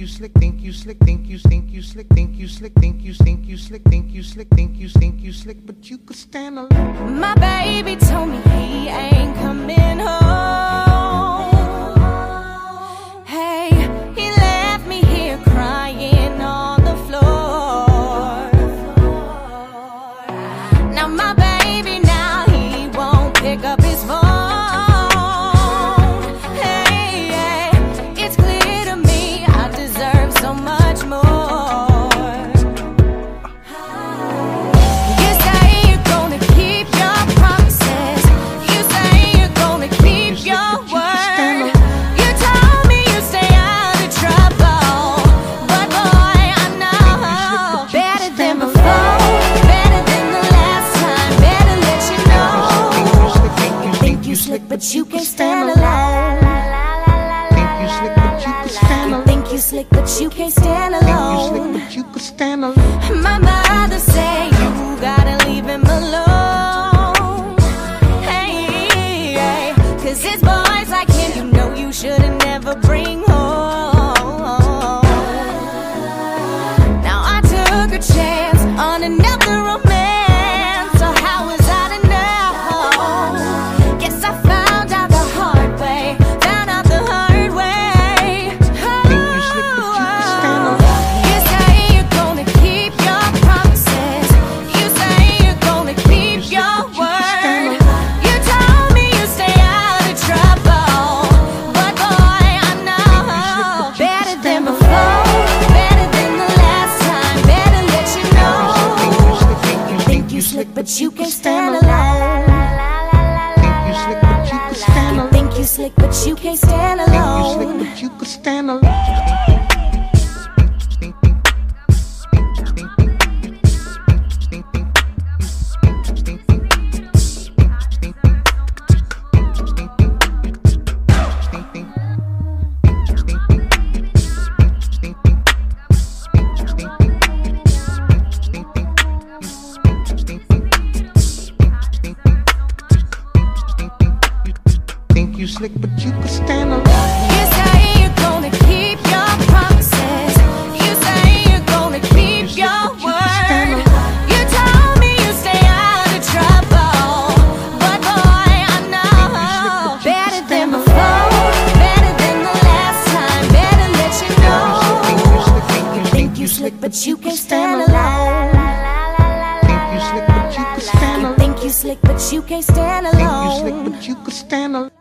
you slick, think you slick, think you think you slick, think you slick, think you think you slick, think you slick, think you think you slick, but you could stand alone. My baby told me he ain't coming home. Hey, he left me here crying on the floor. Now my baby slick, but you can't stand alone. Think you slick, but you could stand alone. think you slick, but you can't stand Think you slick, but you could stand alone. My mother say you gotta leave him alone. Hey, hey, cause it's boys like him you know you should've never bring but you can't stand alone. Think you slick, but you could stand You alone. think you slick, but you can't stand Think you slick, but you could stand alone. Think you slick, but you could stand alone. You say you're gonna keep your promises. You say you're gonna keep your word. You told me you stay out of trouble, but boy I know better than before, better than the last time. Better let you know. Think you slick, but you can't stand alone. Think you slick, but you could stand alone. think you slick, but you can't stand Think you slick, but you could stand alone.